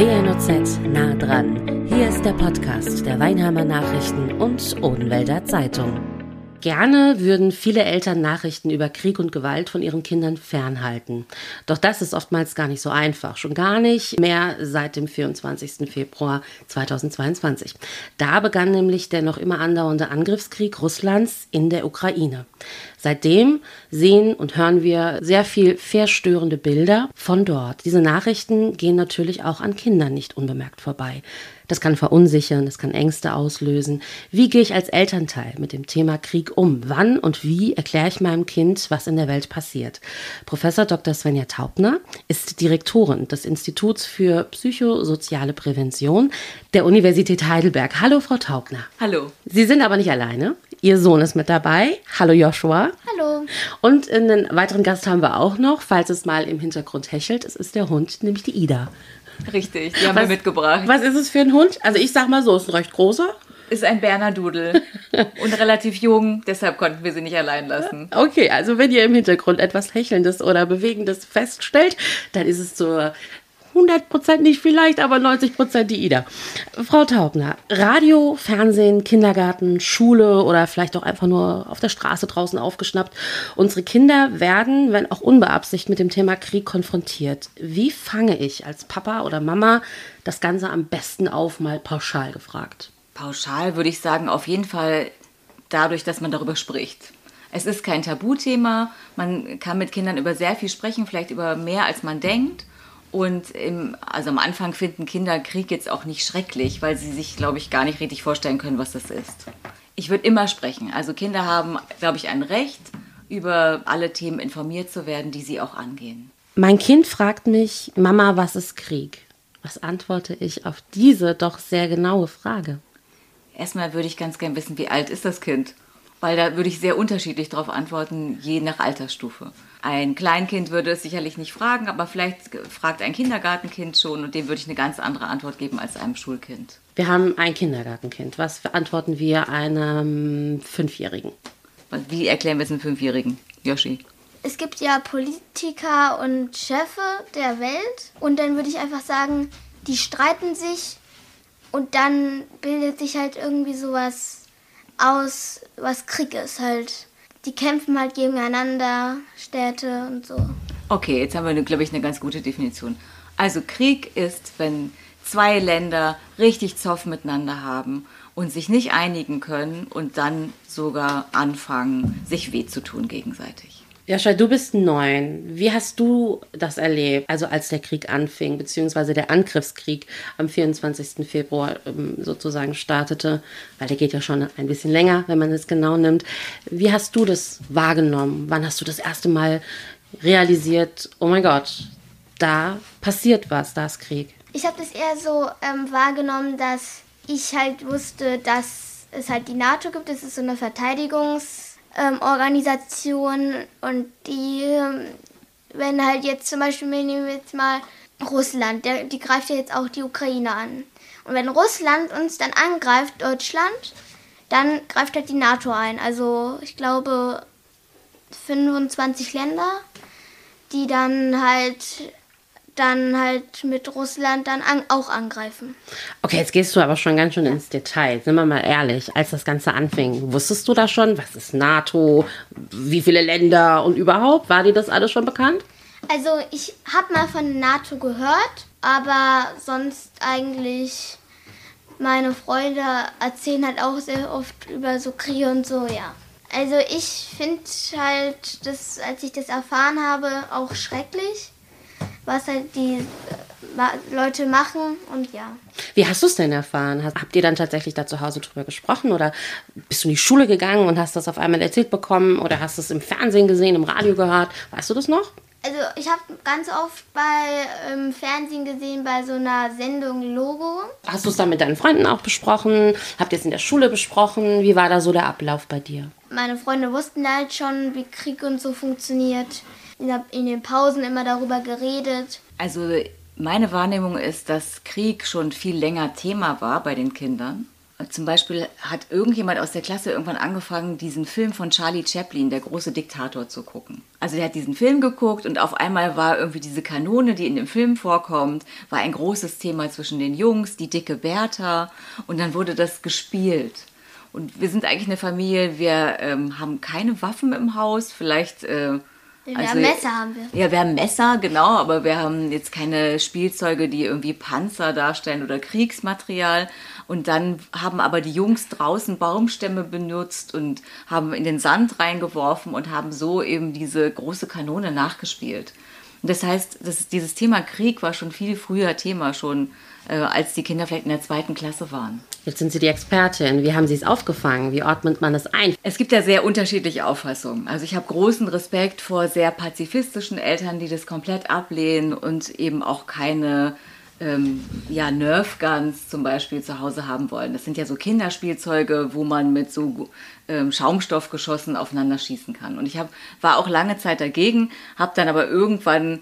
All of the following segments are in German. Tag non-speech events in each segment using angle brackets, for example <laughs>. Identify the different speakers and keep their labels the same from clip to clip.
Speaker 1: WNOZ nah dran. Hier ist der Podcast der Weinheimer Nachrichten und Odenwälder Zeitung. Gerne würden viele Eltern Nachrichten über Krieg und Gewalt von ihren Kindern fernhalten. Doch das ist oftmals gar nicht so einfach. Schon gar nicht mehr seit dem 24. Februar 2022. Da begann nämlich der noch immer andauernde Angriffskrieg Russlands in der Ukraine. Seitdem sehen und hören wir sehr viel verstörende Bilder von dort. Diese Nachrichten gehen natürlich auch an Kindern nicht unbemerkt vorbei. Das kann verunsichern, das kann Ängste auslösen. Wie gehe ich als Elternteil mit dem Thema Krieg um? Wann und wie erkläre ich meinem Kind, was in der Welt passiert? Professor Dr. Svenja Taubner ist Direktorin des Instituts für psychosoziale Prävention der Universität Heidelberg. Hallo, Frau Taubner.
Speaker 2: Hallo.
Speaker 1: Sie sind aber nicht alleine. Ihr Sohn ist mit dabei. Hallo Joshua.
Speaker 3: Hallo.
Speaker 1: Und einen weiteren Gast haben wir auch noch, falls es mal im Hintergrund hechelt. Es ist der Hund, nämlich die Ida.
Speaker 2: Richtig, die haben was, wir mitgebracht.
Speaker 1: Was ist es für ein Hund? Also ich sag mal so, ist ein recht großer.
Speaker 2: Ist ein Bernardudel <laughs> und relativ jung, deshalb konnten wir sie nicht allein lassen.
Speaker 1: Okay, also wenn ihr im Hintergrund etwas Hechelndes oder Bewegendes feststellt, dann ist es zur 100% nicht vielleicht, aber 90% die Ida. Frau Taubner, Radio, Fernsehen, Kindergarten, Schule oder vielleicht auch einfach nur auf der Straße draußen aufgeschnappt. Unsere Kinder werden, wenn auch unbeabsichtigt, mit dem Thema Krieg konfrontiert. Wie fange ich als Papa oder Mama das Ganze am besten auf, mal pauschal gefragt?
Speaker 2: Pauschal würde ich sagen, auf jeden Fall dadurch, dass man darüber spricht. Es ist kein Tabuthema. Man kann mit Kindern über sehr viel sprechen, vielleicht über mehr als man denkt. Und im, also am Anfang finden Kinder Krieg jetzt auch nicht schrecklich, weil sie sich, glaube ich, gar nicht richtig vorstellen können, was das ist. Ich würde immer sprechen. Also Kinder haben, glaube ich, ein Recht, über alle Themen informiert zu werden, die sie auch angehen.
Speaker 1: Mein Kind fragt mich, Mama, was ist Krieg? Was antworte ich auf diese doch sehr genaue Frage?
Speaker 2: Erstmal würde ich ganz gern wissen, wie alt ist das Kind? Weil da würde ich sehr unterschiedlich darauf antworten, je nach Altersstufe. Ein Kleinkind würde es sicherlich nicht fragen, aber vielleicht fragt ein Kindergartenkind schon und dem würde ich eine ganz andere Antwort geben als einem Schulkind.
Speaker 1: Wir haben ein Kindergartenkind. Was antworten wir einem Fünfjährigen?
Speaker 2: Wie erklären wir es einem Fünfjährigen, Yoshi?
Speaker 3: Es gibt ja Politiker und Chefe der Welt und dann würde ich einfach sagen, die streiten sich und dann bildet sich halt irgendwie sowas aus, was Krieg ist halt die kämpfen halt gegeneinander, Städte und so.
Speaker 2: Okay, jetzt haben wir, glaube ich, eine ganz gute Definition. Also Krieg ist, wenn zwei Länder richtig Zoff miteinander haben und sich nicht einigen können und dann sogar anfangen, sich weh zu tun gegenseitig.
Speaker 1: Jascha, du bist neun. Wie hast du das erlebt, also als der Krieg anfing, beziehungsweise der Angriffskrieg am 24. Februar ähm, sozusagen startete? Weil der geht ja schon ein bisschen länger, wenn man es genau nimmt. Wie hast du das wahrgenommen? Wann hast du das erste Mal realisiert, oh mein Gott, da passiert was, da ist Krieg?
Speaker 3: Ich habe das eher so ähm, wahrgenommen, dass ich halt wusste, dass es halt die NATO gibt. Das ist so eine Verteidigungs- ähm, Organisation und die, ähm, wenn halt jetzt zum Beispiel, wir nehmen jetzt mal Russland, der, die greift ja jetzt auch die Ukraine an. Und wenn Russland uns dann angreift, Deutschland, dann greift halt die NATO ein. Also ich glaube 25 Länder, die dann halt dann halt mit Russland dann an, auch angreifen.
Speaker 1: Okay, jetzt gehst du aber schon ganz schön ins Detail. Sind wir mal ehrlich, als das Ganze anfing, wusstest du da schon, was ist NATO, wie viele Länder und überhaupt? War dir das alles schon bekannt?
Speaker 3: Also ich habe mal von NATO gehört, aber sonst eigentlich meine Freunde erzählen halt auch sehr oft über so Kriege und so, ja. Also ich finde halt, das, als ich das erfahren habe, auch schrecklich was halt die äh, Leute machen und ja.
Speaker 1: Wie hast du es denn erfahren? Habt ihr dann tatsächlich da zu Hause drüber gesprochen oder bist du in die Schule gegangen und hast das auf einmal erzählt bekommen oder hast du es im Fernsehen gesehen, im Radio gehört? Weißt du das noch?
Speaker 3: Also ich habe ganz oft bei ähm, Fernsehen gesehen, bei so einer Sendung Logo.
Speaker 1: Hast du es dann mit deinen Freunden auch besprochen? Habt ihr es in der Schule besprochen? Wie war da so der Ablauf bei dir?
Speaker 3: Meine Freunde wussten halt schon, wie Krieg und so funktioniert in den Pausen immer darüber geredet.
Speaker 2: Also meine Wahrnehmung ist, dass Krieg schon viel länger Thema war bei den Kindern. zum Beispiel hat irgendjemand aus der Klasse irgendwann angefangen, diesen Film von Charlie Chaplin, der große Diktator, zu gucken. Also der hat diesen Film geguckt und auf einmal war irgendwie diese Kanone, die in dem Film vorkommt, war ein großes Thema zwischen den Jungs, die dicke Bertha und dann wurde das gespielt. Und wir sind eigentlich eine Familie, wir ähm, haben keine Waffen im Haus, vielleicht... Äh,
Speaker 3: wir also, haben Messer haben wir.
Speaker 2: Ja, wir haben Messer, genau, aber wir haben jetzt keine Spielzeuge, die irgendwie Panzer darstellen oder Kriegsmaterial. Und dann haben aber die Jungs draußen Baumstämme benutzt und haben in den Sand reingeworfen und haben so eben diese große Kanone nachgespielt. Und das heißt, das, dieses Thema Krieg war schon viel früher Thema, schon als die Kinder vielleicht in der zweiten Klasse waren.
Speaker 1: Jetzt sind Sie die Expertin. Wie haben Sie es aufgefangen? Wie ordnet man es ein?
Speaker 2: Es gibt ja sehr unterschiedliche Auffassungen. Also ich habe großen Respekt vor sehr pazifistischen Eltern, die das komplett ablehnen und eben auch keine ähm, ja, Nerf Guns zum Beispiel zu Hause haben wollen. Das sind ja so Kinderspielzeuge, wo man mit so ähm, Schaumstoffgeschossen aufeinander schießen kann. Und ich hab, war auch lange Zeit dagegen, habe dann aber irgendwann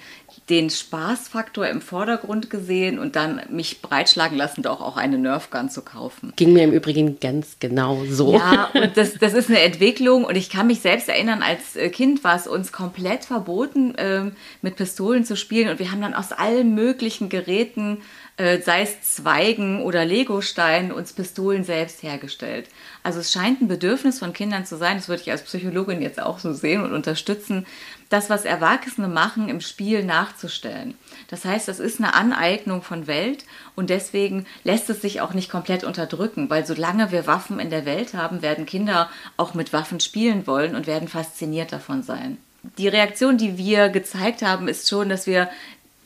Speaker 2: den Spaßfaktor im Vordergrund gesehen und dann mich breitschlagen lassen, doch auch eine Nerfgun zu kaufen.
Speaker 1: Ging mir im Übrigen ganz genau so.
Speaker 2: Ja, und das, das ist eine Entwicklung und ich kann mich selbst erinnern, als äh, Kind war es uns komplett verboten, ähm, mit Pistolen zu spielen und wir haben dann aus allen möglichen Geräten äh, sei es Zweigen oder Legosteinen, uns Pistolen selbst hergestellt. Also es scheint ein Bedürfnis von Kindern zu sein, das würde ich als Psychologin jetzt auch so sehen und unterstützen, das, was Erwachsene machen, im Spiel nachzustellen. Das heißt, das ist eine Aneignung von Welt und deswegen lässt es sich auch nicht komplett unterdrücken, weil solange wir Waffen in der Welt haben, werden Kinder auch mit Waffen spielen wollen und werden fasziniert davon sein. Die Reaktion, die wir gezeigt haben, ist schon, dass wir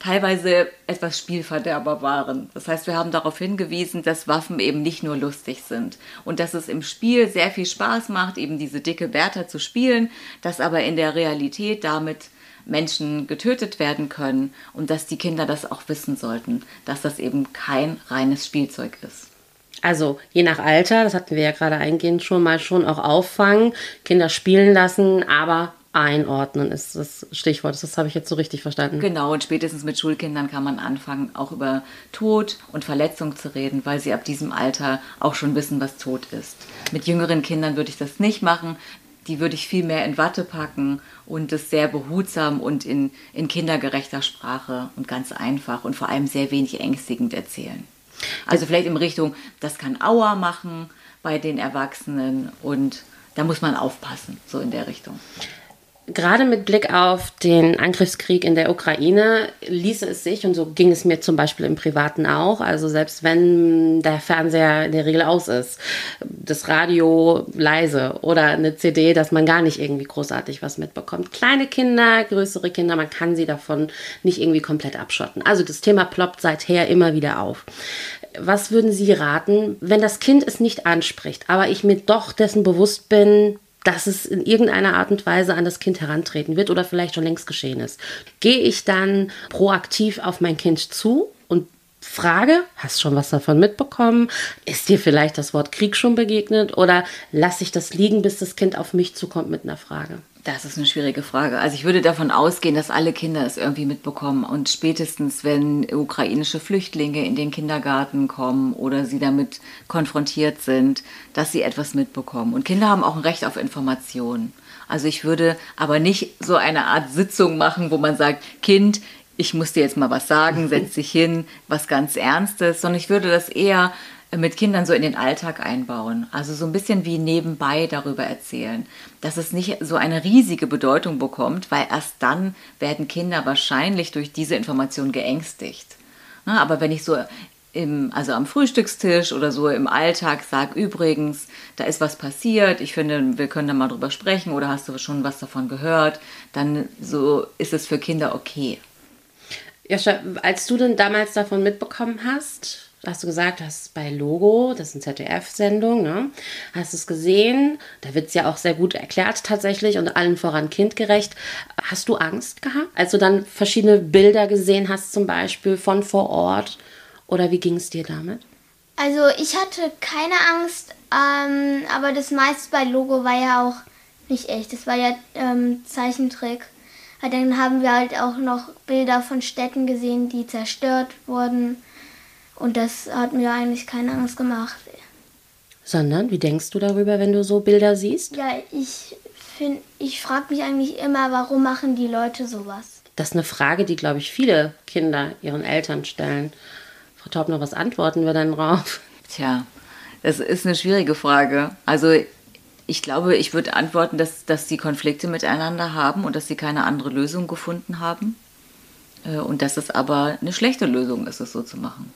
Speaker 2: teilweise etwas Spielverderber waren. Das heißt, wir haben darauf hingewiesen, dass Waffen eben nicht nur lustig sind und dass es im Spiel sehr viel Spaß macht, eben diese dicke Bertha zu spielen, dass aber in der Realität damit Menschen getötet werden können und dass die Kinder das auch wissen sollten, dass das eben kein reines Spielzeug ist.
Speaker 1: Also je nach Alter, das hatten wir ja gerade eingehend schon mal schon auch auffangen, Kinder spielen lassen, aber einordnen ist das Stichwort. Das habe ich jetzt so richtig verstanden.
Speaker 2: Genau, und spätestens mit Schulkindern kann man anfangen, auch über Tod und Verletzung zu reden, weil sie ab diesem Alter auch schon wissen, was Tod ist. Mit jüngeren Kindern würde ich das nicht machen. Die würde ich viel mehr in Watte packen und das sehr behutsam und in, in kindergerechter Sprache und ganz einfach und vor allem sehr wenig ängstigend erzählen. Also vielleicht in Richtung, das kann Aua machen bei den Erwachsenen und da muss man aufpassen, so in der Richtung.
Speaker 1: Gerade mit Blick auf den Angriffskrieg in der Ukraine ließe es sich, und so ging es mir zum Beispiel im Privaten auch, also selbst wenn der Fernseher in der Regel aus ist, das Radio leise oder eine CD, dass man gar nicht irgendwie großartig was mitbekommt. Kleine Kinder, größere Kinder, man kann sie davon nicht irgendwie komplett abschotten. Also das Thema ploppt seither immer wieder auf. Was würden Sie raten, wenn das Kind es nicht anspricht, aber ich mir doch dessen bewusst bin, dass es in irgendeiner Art und Weise an das Kind herantreten wird oder vielleicht schon längst geschehen ist. Gehe ich dann proaktiv auf mein Kind zu und frage, hast schon was davon mitbekommen? Ist dir vielleicht das Wort Krieg schon begegnet oder lasse ich das liegen, bis das Kind auf mich zukommt mit einer Frage?
Speaker 2: Das ist eine schwierige Frage. Also ich würde davon ausgehen, dass alle Kinder es irgendwie mitbekommen und spätestens, wenn ukrainische Flüchtlinge in den Kindergarten kommen oder sie damit konfrontiert sind, dass sie etwas mitbekommen. Und Kinder haben auch ein Recht auf Informationen. Also ich würde aber nicht so eine Art Sitzung machen, wo man sagt, Kind, ich muss dir jetzt mal was sagen, setz dich hin, was ganz Ernstes, sondern ich würde das eher mit Kindern so in den Alltag einbauen. Also so ein bisschen wie nebenbei darüber erzählen, dass es nicht so eine riesige Bedeutung bekommt, weil erst dann werden Kinder wahrscheinlich durch diese Information geängstigt. aber wenn ich so im, also am Frühstückstisch oder so im Alltag sage, übrigens, da ist was passiert, ich finde, wir können da mal drüber sprechen oder hast du schon was davon gehört, dann so ist es für Kinder okay.
Speaker 1: Joscha, als du denn damals davon mitbekommen hast, hast du gesagt, hast bei Logo, das ist eine ZDF-Sendung, ne? hast es gesehen, da wird es ja auch sehr gut erklärt tatsächlich und allen voran kindgerecht. Hast du Angst gehabt, als du dann verschiedene Bilder gesehen hast, zum Beispiel von vor Ort? Oder wie ging es dir damit?
Speaker 3: Also ich hatte keine Angst, ähm, aber das meiste bei Logo war ja auch nicht echt. Das war ja ähm, Zeichentrick. Dann haben wir halt auch noch Bilder von Städten gesehen, die zerstört wurden und das hat mir eigentlich keine Angst gemacht.
Speaker 1: Sondern, wie denkst du darüber, wenn du so Bilder siehst?
Speaker 3: Ja, ich finde, ich frage mich eigentlich immer, warum machen die Leute sowas?
Speaker 1: Das ist eine Frage, die, glaube ich, viele Kinder ihren Eltern stellen. Frau Taubner, was antworten wir denn drauf?
Speaker 2: Tja, das ist eine schwierige Frage. Also ich glaube, ich würde antworten, dass, dass sie Konflikte miteinander haben und dass sie keine andere Lösung gefunden haben. Äh, und dass es aber eine schlechte Lösung ist, es so zu machen.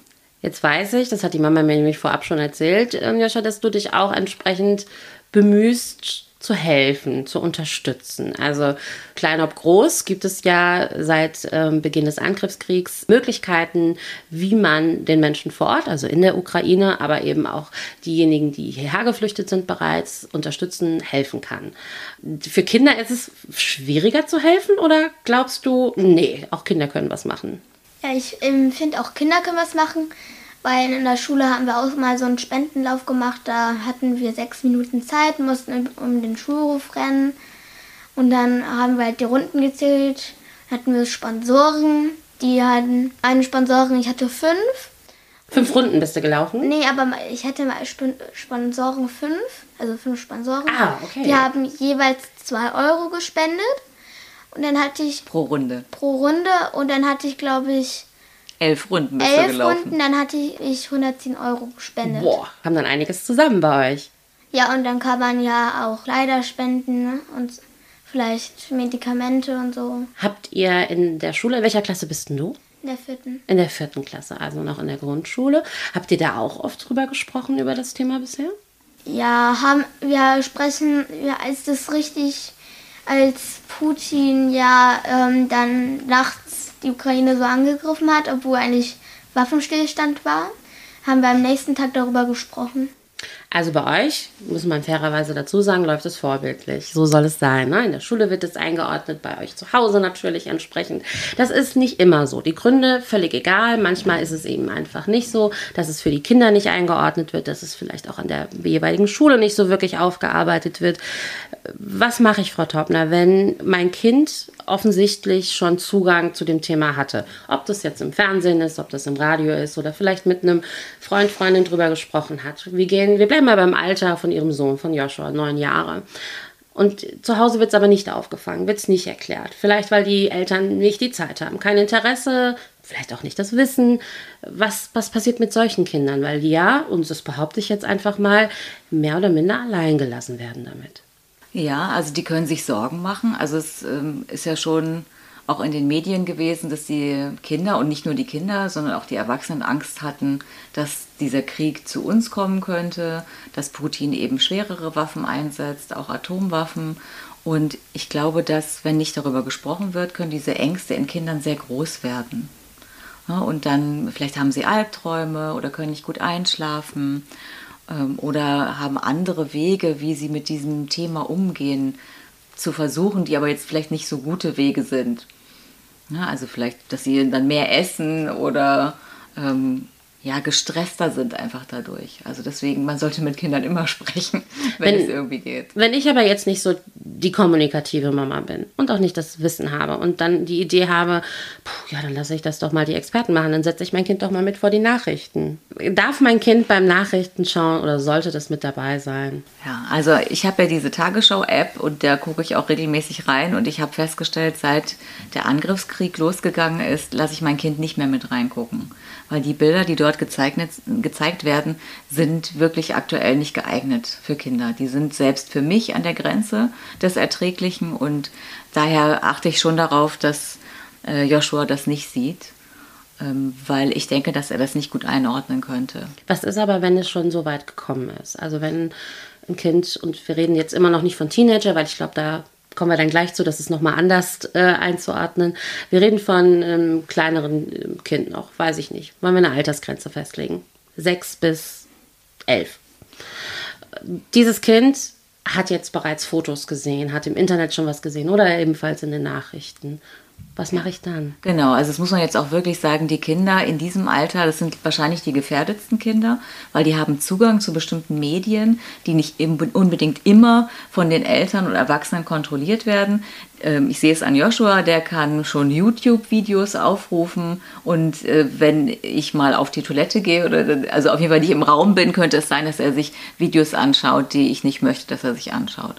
Speaker 1: Jetzt weiß ich, das hat die Mama mir nämlich vorab schon erzählt, ähm, Joscha, dass du dich auch entsprechend bemühst, zu helfen, zu unterstützen. Also klein ob groß gibt es ja seit ähm, Beginn des Angriffskriegs Möglichkeiten, wie man den Menschen vor Ort, also in der Ukraine, aber eben auch diejenigen, die hierher geflüchtet sind, bereits unterstützen, helfen kann. Für Kinder ist es schwieriger zu helfen oder glaubst du, nee, auch Kinder können was machen?
Speaker 3: Ja, ich ähm, finde auch Kinder können was machen weil in der Schule haben wir auch mal so einen Spendenlauf gemacht. Da hatten wir sechs Minuten Zeit, mussten um den Schulhof rennen. Und dann haben wir halt die Runden gezählt. Hatten wir Sponsoren. Die hatten eine Sponsorin, ich hatte fünf.
Speaker 1: Fünf Runden bist du gelaufen?
Speaker 3: Nee, aber ich hatte mal Sponsoren fünf, also fünf Sponsoren.
Speaker 1: Ah, okay.
Speaker 3: Die haben jeweils zwei Euro gespendet. Und dann hatte ich.
Speaker 2: Pro Runde.
Speaker 3: Pro Runde. Und dann hatte ich, glaube ich,
Speaker 2: Elf Runden bist
Speaker 3: Elf
Speaker 2: du gelaufen.
Speaker 3: Runden, dann hatte ich 110 Euro gespendet.
Speaker 1: Boah, haben dann einiges zusammen bei euch.
Speaker 3: Ja, und dann kann man ja auch Kleider spenden ne? und vielleicht Medikamente und so.
Speaker 1: Habt ihr in der Schule, in welcher Klasse bist denn du?
Speaker 3: In der vierten.
Speaker 1: In der vierten Klasse, also noch in der Grundschule. Habt ihr da auch oft drüber gesprochen, über das Thema bisher?
Speaker 3: Ja, haben wir sprechen, ja, als das richtig, als Putin ja ähm, dann nachts die Ukraine so angegriffen hat, obwohl eigentlich Waffenstillstand war, haben wir am nächsten Tag darüber gesprochen.
Speaker 1: Also bei euch, muss man fairerweise dazu sagen, läuft es vorbildlich. So soll es sein. Ne? In der Schule wird es eingeordnet, bei euch zu Hause natürlich entsprechend. Das ist nicht immer so. Die Gründe völlig egal. Manchmal ist es eben einfach nicht so, dass es für die Kinder nicht eingeordnet wird, dass es vielleicht auch an der jeweiligen Schule nicht so wirklich aufgearbeitet wird. Was mache ich, Frau Taubner, wenn mein Kind offensichtlich schon Zugang zu dem Thema hatte. Ob das jetzt im Fernsehen ist, ob das im Radio ist oder vielleicht mit einem Freund, Freundin drüber gesprochen hat. Wir gehen, wir bleiben mal beim Alter von ihrem Sohn, von Joshua, neun Jahre. Und zu Hause wird es aber nicht aufgefangen, wird es nicht erklärt. Vielleicht, weil die Eltern nicht die Zeit haben, kein Interesse, vielleicht auch nicht das Wissen. Was, was passiert mit solchen Kindern? Weil die ja, und das behaupte ich jetzt einfach mal, mehr oder minder allein gelassen werden damit.
Speaker 2: Ja, also die können sich Sorgen machen. Also es ähm, ist ja schon auch in den Medien gewesen, dass die Kinder und nicht nur die Kinder, sondern auch die Erwachsenen Angst hatten, dass dieser Krieg zu uns kommen könnte, dass Putin eben schwerere Waffen einsetzt, auch Atomwaffen. Und ich glaube, dass, wenn nicht darüber gesprochen wird, können diese Ängste in Kindern sehr groß werden. Ja, und dann, vielleicht haben sie Albträume oder können nicht gut einschlafen oder haben andere Wege, wie sie mit diesem Thema umgehen, zu versuchen, die aber jetzt vielleicht nicht so gute Wege sind. Ja, also vielleicht, dass sie dann mehr essen oder ähm, ja, gestresster sind einfach dadurch. Also deswegen, man sollte mit Kindern immer <laughs> sprechen, wenn, wenn, es irgendwie geht.
Speaker 1: Wenn ich aber jetzt nicht so die kommunikative Mama bin und auch nicht das Wissen habe und dann die Idee habe, puh, ja, dann lasse ich das doch mal die Experten machen, dann setze ich mein Kind doch mal mit vor die Nachrichten. Darf mein Kind beim Nachrichten schauen oder sollte das mit dabei sein?
Speaker 2: Ja, also ich habe ja diese Tagesschau-App und da gucke ich auch regelmäßig rein und ich habe festgestellt, seit der Angriffskrieg losgegangen ist, lasse ich mein Kind nicht mehr mit reingucken weil die Bilder, die dort gezeigt, gezeigt werden, sind wirklich aktuell nicht geeignet für Kinder. Die sind selbst für mich an der Grenze des Erträglichen und daher achte ich schon darauf, dass äh, Joshua das nicht sieht ähm, weil ich denke, dass er das nicht gut einordnen könnte.
Speaker 1: Was ist aber, wenn es schon so weit gekommen ist? Also wenn ein Kind, und wir reden jetzt immer noch nicht von Teenager, weil ich glaube, da kommen wir dann gleich zu, das ist nochmal anders äh, einzuordnen. Wir reden von ähm, kleineren äh, Kind noch, weiß ich nicht. Wollen wir eine Altersgrenze festlegen? Sechs bis elf. Dieses Kind hat jetzt bereits Fotos gesehen, hat im Internet schon was gesehen oder ebenfalls in den Nachrichten. Was mache ich dann?
Speaker 2: Genau, also das muss man jetzt auch wirklich sagen, die Kinder in diesem Alter, das sind wahrscheinlich die gefährdetsten Kinder, weil die haben Zugang zu bestimmten Medien, die nicht unbedingt immer von den Eltern oder Erwachsenen kontrolliert werden. Ähm, ich sehe es an Joshua, der kann schon YouTube-Videos aufrufen und äh, wenn ich mal auf die Toilette gehe oder also auf jeden Fall nicht im Raum bin, könnte es sein, dass er sich Videos anschaut, die ich nicht möchte, dass er sich anschaut.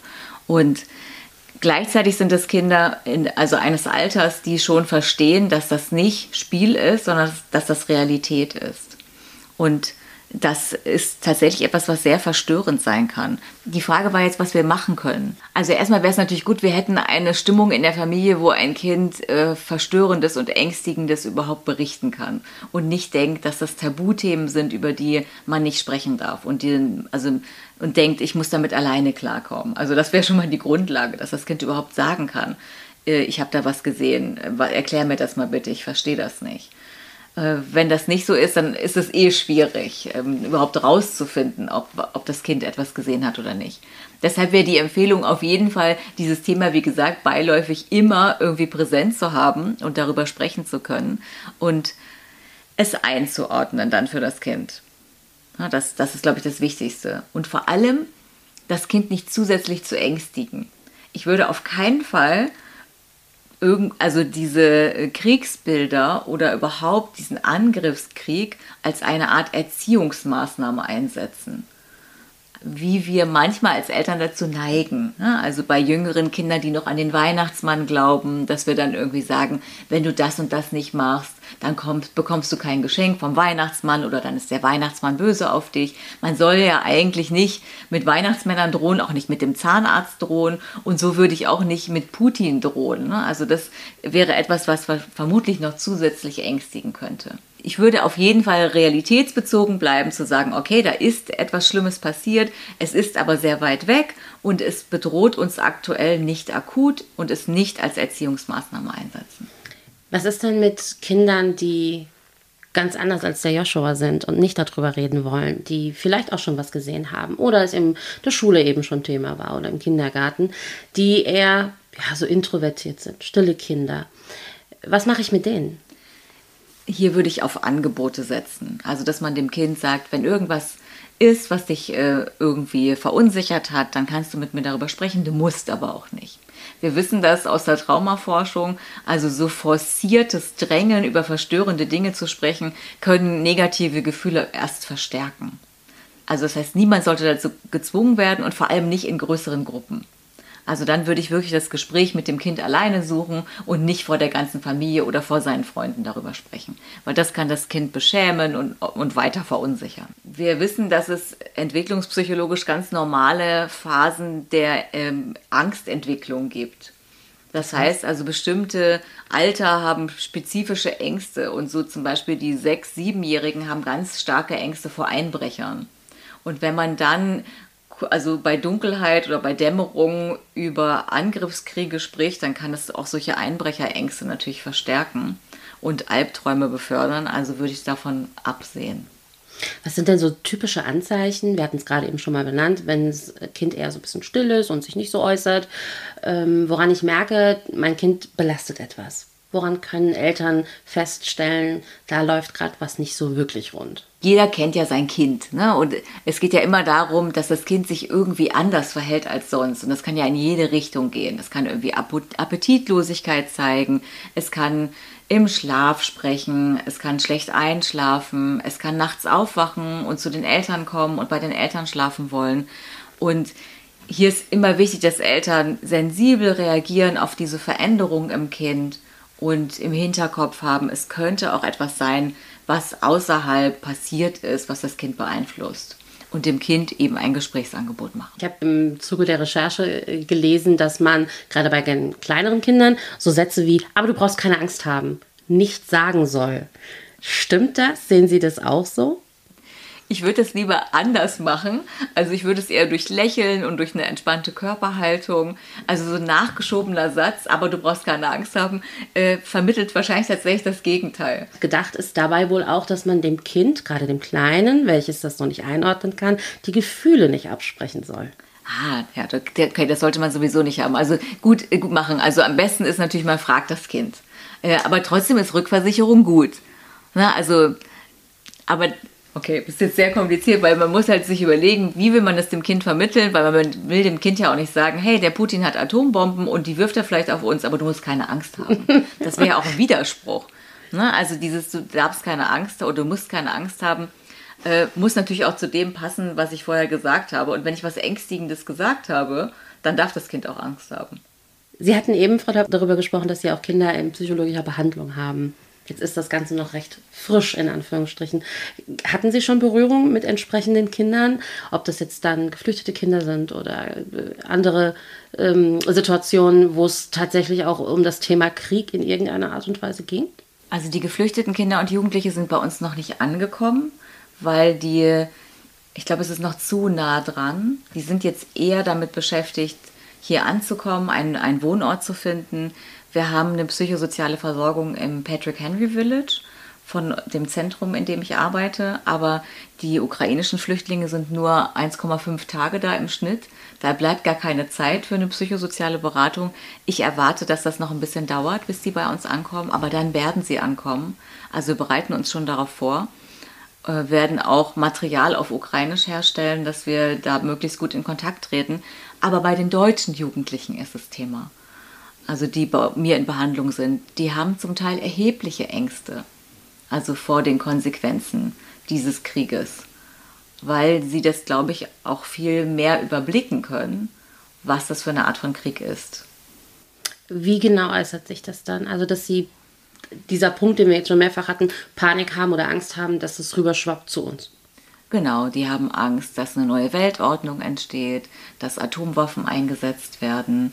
Speaker 2: Und Gleichzeitig sind es Kinder in, also eines Alters, die schon verstehen, dass das nicht Spiel ist, sondern dass das Realität ist. Und das ist tatsächlich etwas, was sehr verstörend sein kann. Die Frage war jetzt, was wir machen können. Also erstmal wäre es natürlich gut, wir hätten eine Stimmung in der Familie, wo ein Kind äh, Verstörendes und Ängstigendes überhaupt berichten kann und nicht denkt, dass das Tabuthemen sind, über die man nicht sprechen darf und die, also und denkt, ich muss damit alleine klarkommen. Also das wäre schon mal die Grundlage, dass das Kind überhaupt sagen kann, äh, ich habe da was gesehen, erklär mir das mal bitte, ich verstehe das nicht. Äh, wenn das nicht so ist, dann ist es eh schwierig, ähm, überhaupt rauszufinden, ob, ob das Kind etwas gesehen hat oder nicht. Deshalb wäre die Empfehlung auf jeden Fall, dieses Thema, wie gesagt, beiläufig immer irgendwie präsent zu haben und darüber sprechen zu können und es einzuordnen dann für das Kind. Das, das ist, glaube ich, das Wichtigste. Und vor allem, das Kind nicht zusätzlich zu ängstigen. Ich würde auf keinen Fall also diese äh, Kriegsbilder oder überhaupt diesen Angriffskrieg als eine Art Erziehungsmaßnahme einsetzen wie wir manchmal als Eltern dazu neigen. Ne? Also bei jüngeren Kindern, die noch an den Weihnachtsmann glauben, dass wir dann irgendwie sagen, wenn du das und das nicht machst, dann kommst, bekommst du kein Geschenk vom Weihnachtsmann oder dann ist der Weihnachtsmann böse auf dich. Man soll ja eigentlich nicht mit Weihnachtsmännern drohen, auch nicht mit dem Zahnarzt drohen und so würde ich auch nicht mit Putin drohen. Ne? Also das wäre etwas, was vermutlich noch zusätzlich ängstigen könnte ich würde auf jeden Fall realitätsbezogen bleiben, zu sagen, okay, da ist etwas Schlimmes passiert, es ist aber sehr weit weg und es bedroht uns aktuell nicht akut und es nicht als Erziehungsmaßnahme einsetzen.
Speaker 1: Was ist denn mit Kindern, die ganz anders als der Joshua sind und nicht darüber reden wollen, die vielleicht auch schon was gesehen haben oder es in der Schule eben schon Thema war oder im Kindergarten, die eher ja, so introvertiert sind, stille Kinder. Was mache ich mit denen?
Speaker 2: Hier würde ich auf Angebote setzen. Also, dass man dem Kind sagt, wenn irgendwas ist, was dich äh, irgendwie verunsichert hat, dann kannst du mit mir darüber sprechen, du musst aber auch nicht. Wir wissen das aus der Traumaforschung, also so forciertes Drängen über verstörende Dinge zu sprechen, können negative Gefühle erst verstärken. Also das heißt, niemand sollte dazu gezwungen werden und vor allem nicht in größeren Gruppen. Also dann würde ich wirklich das Gespräch mit dem Kind alleine suchen und nicht vor der ganzen Familie oder vor seinen Freunden darüber sprechen, weil das kann das Kind beschämen und, und weiter verunsichern. Wir wissen, dass es entwicklungspsychologisch ganz normale Phasen der ähm, Angstentwicklung gibt. Das heißt also, bestimmte Alter haben spezifische Ängste und so zum Beispiel die sechs-, siebenjährigen haben ganz starke Ängste vor Einbrechern. Und wenn man dann also bei Dunkelheit oder bei Dämmerung über Angriffskriege spricht, dann kann es auch solche Einbrecherängste natürlich verstärken und Albträume befördern. Also würde ich davon absehen.
Speaker 1: Was sind denn so typische Anzeichen? Wir hatten es gerade eben schon mal benannt, wenn das Kind eher so ein bisschen still ist und sich nicht so äußert, ähm, woran ich merke, mein Kind belastet etwas. Woran können Eltern feststellen, da läuft gerade was nicht so wirklich rund?
Speaker 2: Jeder kennt ja sein Kind. Ne? Und es geht ja immer darum, dass das Kind sich irgendwie anders verhält als sonst. Und das kann ja in jede Richtung gehen. Es kann irgendwie Appetitlosigkeit zeigen. Es kann im Schlaf sprechen. Es kann schlecht einschlafen. Es kann nachts aufwachen und zu den Eltern kommen und bei den Eltern schlafen wollen. Und hier ist immer wichtig, dass Eltern sensibel reagieren auf diese Veränderung im Kind und im Hinterkopf haben, es könnte auch etwas sein, was außerhalb passiert ist, was das Kind beeinflusst. Und dem Kind eben ein Gesprächsangebot machen.
Speaker 1: Ich habe im Zuge der Recherche äh, gelesen, dass man gerade bei kleineren Kindern so Sätze wie, aber du brauchst keine Angst haben, nicht sagen soll. Stimmt das? Sehen Sie das auch so?
Speaker 2: Ich würde es lieber anders machen. Also ich würde es eher durch Lächeln und durch eine entspannte Körperhaltung, also so ein nachgeschobener Satz, aber du brauchst keine Angst haben, äh, vermittelt wahrscheinlich tatsächlich das Gegenteil.
Speaker 1: Gedacht ist dabei wohl auch, dass man dem Kind, gerade dem Kleinen, welches das noch nicht einordnen kann, die Gefühle nicht absprechen soll.
Speaker 2: Ah, ja, okay, das sollte man sowieso nicht haben. Also gut, äh, gut machen. Also am besten ist natürlich, man fragt das Kind. Äh, aber trotzdem ist Rückversicherung gut. Na, also, aber Okay, das ist jetzt sehr kompliziert, weil man muss halt sich überlegen, wie will man das dem Kind vermitteln, weil man will dem Kind ja auch nicht sagen, hey, der Putin hat Atombomben und die wirft er vielleicht auf uns, aber du musst keine Angst haben. Das wäre ja auch ein <laughs> Widerspruch. Ne? Also dieses, du darfst keine Angst oder du musst keine Angst haben, äh, muss natürlich auch zu dem passen, was ich vorher gesagt habe. Und wenn ich was Ängstigendes gesagt habe, dann darf das Kind auch Angst haben.
Speaker 1: Sie hatten eben, Frau darüber gesprochen, dass Sie auch Kinder in psychologischer Behandlung haben. Jetzt ist das Ganze noch recht frisch, in Anführungsstrichen. Hatten Sie schon Berührung mit entsprechenden Kindern, ob das jetzt dann geflüchtete Kinder sind oder äh, andere ähm, Situationen, wo es tatsächlich auch um das Thema Krieg in irgendeiner Art und Weise ging?
Speaker 2: Also die geflüchteten Kinder und Jugendliche sind bei uns noch nicht angekommen, weil die, ich glaube, es ist noch zu nah dran. Die sind jetzt eher damit beschäftigt, hier anzukommen, einen, einen Wohnort zu finden. Wir haben eine psychosoziale Versorgung im Patrick Henry Village von dem Zentrum, in dem ich arbeite. Aber die ukrainischen Flüchtlinge sind nur 1,5 Tage da im Schnitt. Da bleibt gar keine Zeit für eine psychosoziale Beratung. Ich erwarte, dass das noch ein bisschen dauert, bis die bei uns ankommen, aber dann werden sie ankommen. Also wir bereiten uns schon darauf vor, äh, werden auch Material auf Ukrainisch herstellen, dass wir da möglichst gut in Kontakt treten. Aber bei den deutschen Jugendlichen ist das Thema. Also die bei mir in Behandlung sind, die haben zum Teil erhebliche Ängste, also vor den Konsequenzen dieses Krieges weil sie das, glaube ich, auch viel mehr überblicken können, was das für eine Art von Krieg ist.
Speaker 1: Wie genau äußert sich das dann? Also, dass sie dieser Punkt, den wir jetzt schon mehrfach hatten, Panik haben oder Angst haben, dass es rüberschwappt zu uns.
Speaker 2: Genau, die haben Angst, dass eine neue Weltordnung entsteht, dass Atomwaffen eingesetzt werden,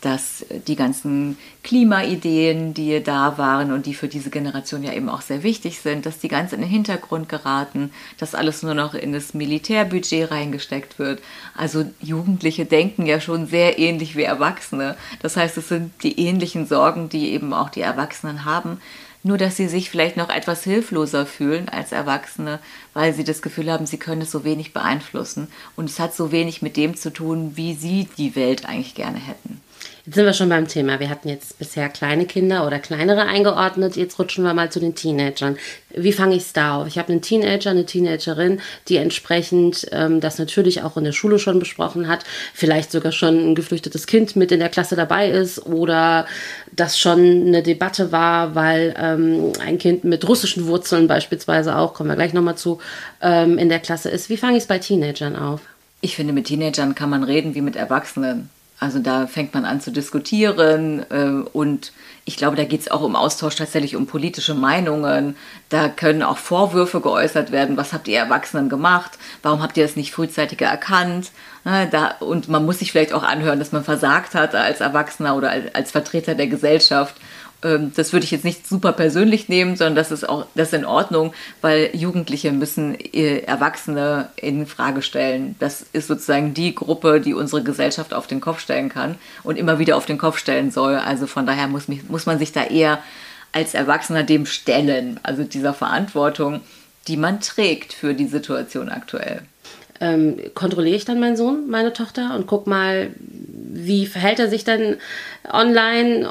Speaker 2: dass die ganzen Klimaideen, die da waren und die für diese Generation ja eben auch sehr wichtig sind, dass die ganz in den Hintergrund geraten, dass alles nur noch in das Militärbudget reingesteckt wird. Also Jugendliche denken ja schon sehr ähnlich wie Erwachsene. Das heißt, es sind die ähnlichen Sorgen, die eben auch die Erwachsenen haben. Nur dass sie sich vielleicht noch etwas hilfloser fühlen als Erwachsene, weil sie das Gefühl haben, sie können es so wenig beeinflussen. Und es hat so wenig mit dem zu tun, wie sie die Welt eigentlich gerne hätten.
Speaker 1: Jetzt sind wir schon beim Thema. Wir hatten jetzt bisher kleine Kinder oder kleinere eingeordnet. Jetzt rutschen wir mal zu den Teenagern. Wie fange ich es da auf? Ich habe einen Teenager, eine Teenagerin, die entsprechend ähm, das natürlich auch in der Schule schon besprochen hat, vielleicht sogar schon ein geflüchtetes Kind mit in der Klasse dabei ist oder das schon eine Debatte war, weil ähm, ein Kind mit russischen Wurzeln beispielsweise auch, kommen wir gleich nochmal zu, ähm, in der Klasse ist. Wie fange ich es bei Teenagern auf?
Speaker 2: Ich finde, mit Teenagern kann man reden wie mit Erwachsenen. Also da fängt man an zu diskutieren äh, und ich glaube, da geht es auch um Austausch tatsächlich um politische Meinungen. Da können auch Vorwürfe geäußert werden. Was habt ihr Erwachsenen gemacht? Warum habt ihr das nicht frühzeitiger erkannt? Ne, da, und man muss sich vielleicht auch anhören, dass man versagt hat als Erwachsener oder als, als Vertreter der Gesellschaft das würde ich jetzt nicht super persönlich nehmen, sondern das ist auch das ist in Ordnung, weil Jugendliche müssen äh, Erwachsene in Frage stellen. Das ist sozusagen die Gruppe, die unsere Gesellschaft auf den Kopf stellen kann und immer wieder auf den Kopf stellen soll. Also von daher muss, mich, muss man sich da eher als Erwachsener dem stellen, also dieser Verantwortung, die man trägt für die Situation aktuell.
Speaker 1: Ähm, kontrolliere ich dann meinen Sohn, meine Tochter und guck mal, wie verhält er sich denn online,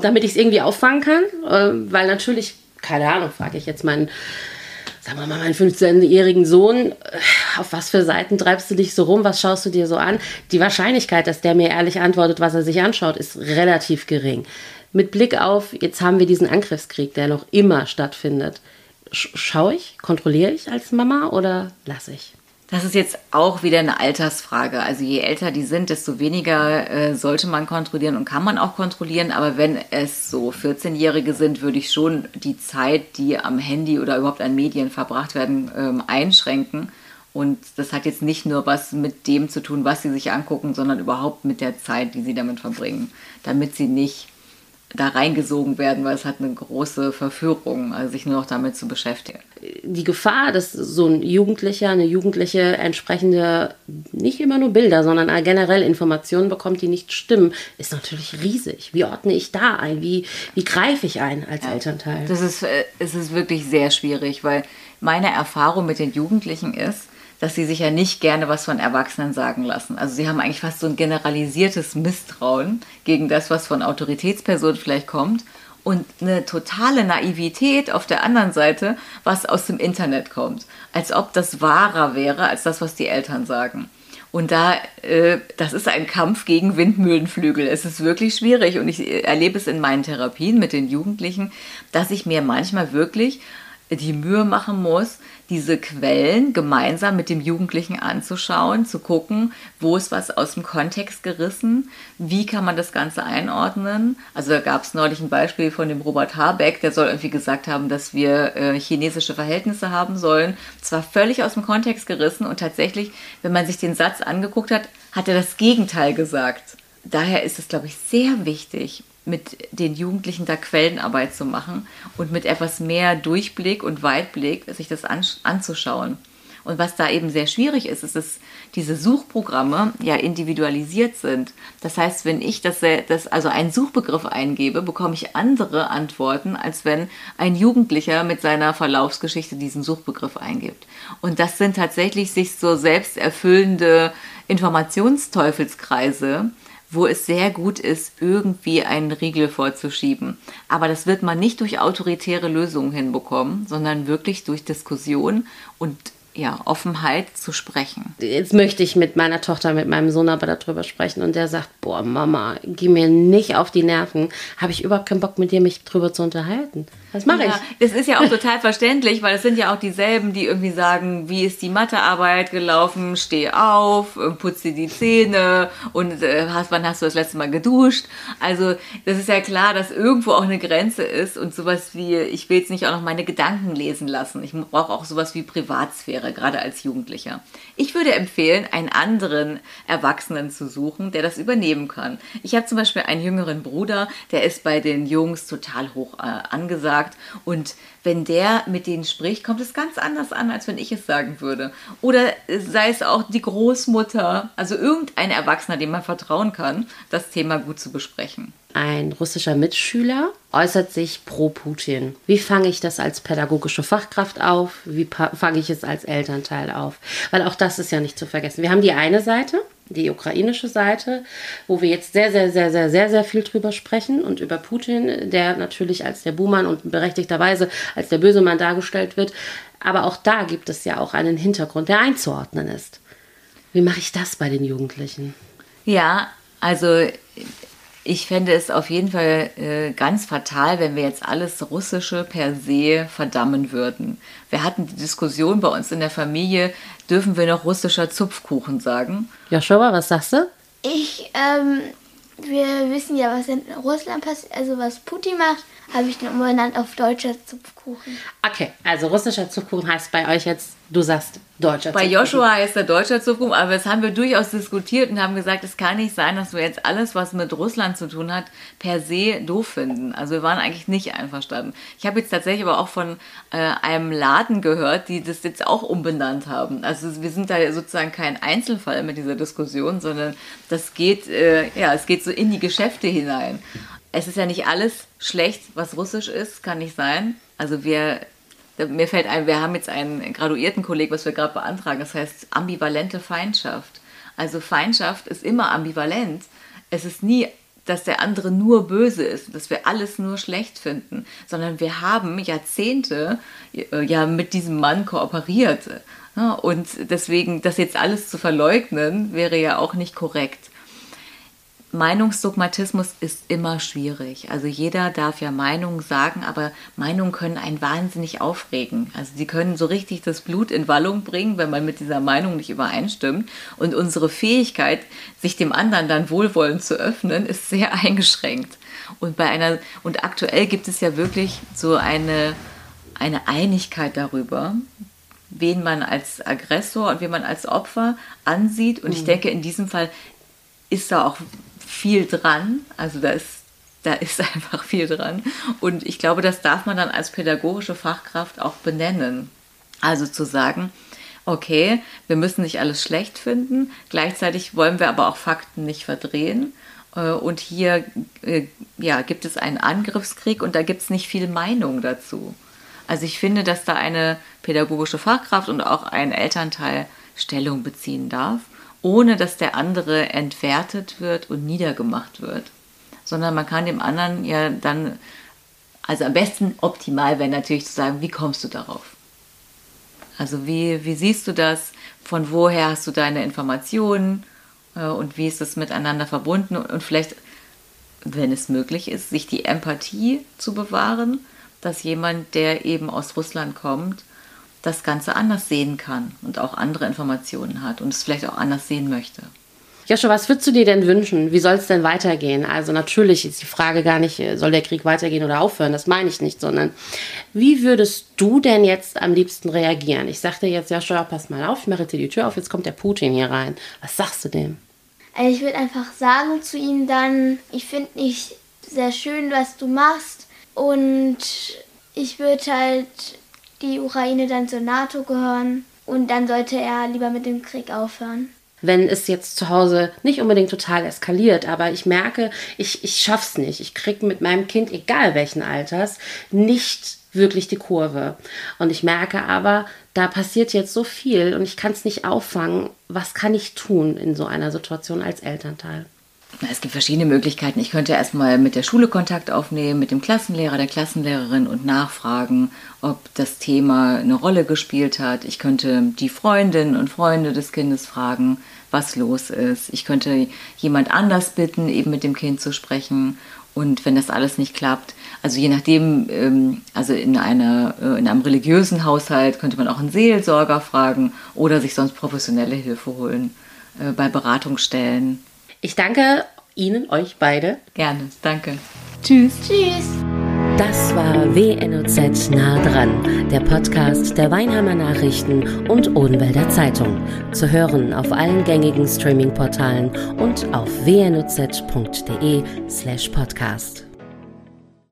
Speaker 1: damit ich es irgendwie auffangen kann? Äh, weil natürlich, keine Ahnung, frage ich jetzt meinen, sagen wir mal, meinen 15-jährigen Sohn, äh, auf was für Seiten treibst du dich so rum, was schaust du dir so an? Die Wahrscheinlichkeit, dass der mir ehrlich antwortet, was er sich anschaut, ist relativ gering. Mit Blick auf, jetzt haben wir diesen Angriffskrieg, der noch immer stattfindet. Schaue ich, kontrolliere ich als Mama oder lasse ich?
Speaker 2: Das ist jetzt auch wieder eine Altersfrage. Also je älter die sind, desto weniger äh, sollte man kontrollieren und kann man auch kontrollieren. Aber wenn es so 14-Jährige sind, würde ich schon die Zeit, die am Handy oder überhaupt an Medien verbracht werden, ähm, einschränken. Und das hat jetzt nicht nur was mit dem zu tun, was sie sich angucken, sondern überhaupt mit der Zeit, die sie damit verbringen, damit sie nicht da reingesogen werden, weil es hat eine große Verführung, also sich nur noch damit zu beschäftigen.
Speaker 1: Die Gefahr, dass so ein Jugendlicher, eine Jugendliche entsprechende, nicht immer nur Bilder, sondern generell Informationen bekommt, die nicht stimmen, ist natürlich riesig. Wie ordne ich da ein? Wie, wie greife ich ein als ja, Elternteil?
Speaker 2: Das ist, äh, es ist wirklich sehr schwierig, weil meine Erfahrung mit den Jugendlichen ist, dass sie sich ja nicht gerne was von Erwachsenen sagen lassen. Also sie haben eigentlich fast so ein generalisiertes Misstrauen gegen das, was von Autoritätspersonen vielleicht kommt. und eine totale Naivität auf der anderen Seite, was aus dem Internet kommt. Als ob das wahrer wäre als das, was die Eltern sagen. Und da, äh, das ist ein Kampf gegen Windmühlenflügel. Es ist wirklich schwierig und ich äh, erlebe es in meinen Therapien mit den Jugendlichen, dass ich mir manchmal wirklich die Mühe machen muss, diese Quellen gemeinsam mit dem Jugendlichen anzuschauen, zu gucken, wo ist was aus dem Kontext gerissen, wie kann man das Ganze einordnen. Also da gab es neulich ein Beispiel von dem Robert Habeck, der soll irgendwie gesagt haben, dass wir äh, chinesische Verhältnisse haben sollen. Zwar völlig aus dem Kontext gerissen und tatsächlich, wenn man sich den Satz angeguckt hat, hat er das Gegenteil gesagt. Daher ist es, glaube ich, sehr wichtig, mit den Jugendlichen da Quellenarbeit zu machen und mit etwas mehr Durchblick und Weitblick sich das an, anzuschauen. Und was da eben sehr schwierig ist, ist, dass diese Suchprogramme ja individualisiert sind. Das heißt, wenn ich das, das also einen Suchbegriff eingebe, bekomme ich andere Antworten, als wenn ein Jugendlicher mit seiner Verlaufsgeschichte diesen Suchbegriff eingibt. Und das sind tatsächlich sich so selbst erfüllende Informationsteufelskreise, wo es sehr gut ist, irgendwie einen Riegel vorzuschieben. Aber das wird man nicht durch autoritäre Lösungen hinbekommen, sondern wirklich durch Diskussion und ja, Offenheit zu sprechen.
Speaker 1: Jetzt möchte ich mit meiner Tochter, mit meinem Sohn aber darüber sprechen und der sagt, boah, Mama, geh mir nicht auf die Nerven. Habe ich überhaupt keinen Bock mit dir, mich drüber zu unterhalten. Was mache
Speaker 2: ja, ich? Das ist ja auch total verständlich, weil es sind ja auch dieselben, die irgendwie sagen, wie ist die Mathearbeit gelaufen, steh auf, putze die Zähne und äh, hast, wann hast du das letzte Mal geduscht? Also das ist ja klar, dass irgendwo auch eine Grenze ist und sowas wie, ich will jetzt nicht auch noch meine Gedanken lesen lassen. Ich brauche auch sowas wie Privatsphäre, gerade als Jugendlicher. Ich würde empfehlen, einen anderen Erwachsenen zu suchen, der das übernehmen kann. Ich habe zum Beispiel einen jüngeren Bruder, der ist bei den Jungs total hoch äh, angesagt sagt. Und wenn der mit denen spricht, kommt es ganz anders an, als wenn ich es sagen würde. Oder sei es auch die Großmutter, also irgendein Erwachsener, dem man vertrauen kann, das Thema gut zu besprechen.
Speaker 1: Ein russischer Mitschüler äußert sich pro Putin. Wie fange ich das als pädagogische Fachkraft auf? Wie fange ich es als Elternteil auf? Weil auch das ist ja nicht zu vergessen. Wir haben die eine Seite, die ukrainische Seite, wo wir jetzt sehr, sehr, sehr, sehr, sehr, sehr viel drüber sprechen und über Putin, der natürlich als der Buhmann und berechtigterweise als der böse Mann dargestellt wird. Aber auch da gibt es ja auch einen Hintergrund, der einzuordnen ist. Wie mache ich das bei den Jugendlichen?
Speaker 2: Ja, also ich fände es auf jeden Fall äh, ganz fatal, wenn wir jetzt alles Russische per se verdammen würden. Wir hatten die Diskussion bei uns in der Familie, dürfen wir noch russischer Zupfkuchen sagen?
Speaker 1: Joshua, was sagst du?
Speaker 3: Ich, ähm, wir wissen ja, was in Russland passiert, also was Putin macht, habe ich den umbenannt auf deutscher Zupfkuchen.
Speaker 1: Okay, also russischer Zupfkuchen heißt bei euch jetzt Du sagst deutscher
Speaker 2: Bei Joshua heißt er deutscher Zupfkuchen, aber das haben wir durchaus diskutiert und haben gesagt, es kann nicht sein, dass wir jetzt alles, was mit Russland zu tun hat, per se doof finden. Also wir waren eigentlich nicht einverstanden. Ich habe jetzt tatsächlich aber auch von äh, einem Laden gehört, die das jetzt auch umbenannt haben. Also wir sind da sozusagen kein Einzelfall mit dieser Diskussion, sondern das geht, äh, ja, es geht so in die Geschäfte hinein. Es ist ja nicht alles schlecht, was russisch ist, kann nicht sein. Also wir mir fällt ein, wir haben jetzt einen graduierten Kolleg, was wir gerade beantragen, das heißt ambivalente Feindschaft. Also Feindschaft ist immer ambivalent. Es ist nie, dass der andere nur böse ist, dass wir alles nur schlecht finden, sondern wir haben Jahrzehnte äh, ja mit diesem Mann kooperiert. Und deswegen, das jetzt alles zu verleugnen, wäre ja auch nicht korrekt. Meinungsdogmatismus ist immer schwierig. Also jeder darf ja Meinungen sagen, aber Meinungen können einen wahnsinnig aufregen. Also sie können so richtig das Blut in Wallung bringen, wenn man mit dieser Meinung nicht übereinstimmt. Und unsere Fähigkeit, sich dem anderen dann wohlwollend zu öffnen, ist sehr <laughs> eingeschränkt. Und bei einer und aktuell gibt es ja wirklich so eine eine Einigkeit darüber, wen man als Aggressor und wen man als Opfer ansieht. Und ich mhm. denke, in diesem Fall ist da auch viel dran. Also da ist, da ist <laughs> einfach viel dran. Und ich glaube, das darf man dann als pädagogische Fachkraft auch benennen. Also zu sagen, okay, wir müssen nicht alles schlecht finden, gleichzeitig wollen wir aber auch Fakten nicht verdrehen. Äh, und hier äh, ja, gibt es einen Angriffskrieg und da gibt es nicht viel Meinung dazu. Also ich finde, dass da eine pädagogische Fachkraft und auch ein Elternteil Stellung beziehen darf ohne dass der andere entwertet wird und niedergemacht wird, sondern man kann dem anderen ja dann Also am besten optimal wäre natürlich zu sagen, wie kommst du darauf? Also wie, wie siehst du das? Von woher hast du deine Informationen? Äh, und wie ist es miteinander verbunden? Und vielleicht, wenn es möglich ist, sich die Empathie zu bewahren, dass jemand, der eben aus Russland kommt, das Ganze anders sehen kann und auch andere Informationen hat und es vielleicht auch anders sehen möchte.
Speaker 1: Joshua, was würdest du dir denn wünschen? Wie soll es denn weitergehen? Also natürlich ist die Frage gar nicht, äh, soll der Krieg weitergehen oder aufhören? Das meine ich nicht, sondern wie würdest du denn jetzt am liebsten reagieren? Ich sagte jetzt, Joshua, pass mal auf, ich mache jetzt die Tür auf, jetzt kommt der Putin hier rein. Was sagst du dem?
Speaker 3: Also ich würde einfach sagen zu ihm dann, ich finde nicht sehr schön, was du machst und ich würde halt die Ukraine dann zur NATO gehören und dann sollte er lieber mit dem Krieg aufhören
Speaker 1: wenn es jetzt zu Hause nicht unbedingt total eskaliert, aber ich merke, ich, ich schaff's nicht. Ich krieg mit meinem Kind, egal welchen Alters, nicht wirklich die Kurve. Und ich merke aber, da passiert jetzt so viel und ich kann es nicht auffangen. Was kann ich tun in so einer Situation als Elternteil?
Speaker 2: Es gibt verschiedene Möglichkeiten. Ich könnte erstmal mit der Schule Kontakt aufnehmen, mit dem Klassenlehrer, der Klassenlehrerin und nachfragen, ob das Thema eine Rolle gespielt hat. Ich könnte die Freundinnen und Freunde des Kindes fragen, was los ist. Ich könnte jemand anders bitten, eben mit dem Kind zu sprechen. Und wenn das alles nicht klappt, also je nachdem, ähm, also in, einer, äh, in einem religiösen Haushalt könnte man auch einen Seelsorger fragen oder sich sonst professionelle Hilfe holen äh, bei Beratungsstellen
Speaker 1: ich danke Ihnen, euch beide.
Speaker 2: Gerne, danke. Tschüss.
Speaker 3: Tschüss.
Speaker 1: Das war WNOZ nah dran, der Podcast der Weinheimer Nachrichten und Odenwälder Zeitung. Zu hören auf allen gängigen Streaming-Portalen und auf wnoz.de slash podcast.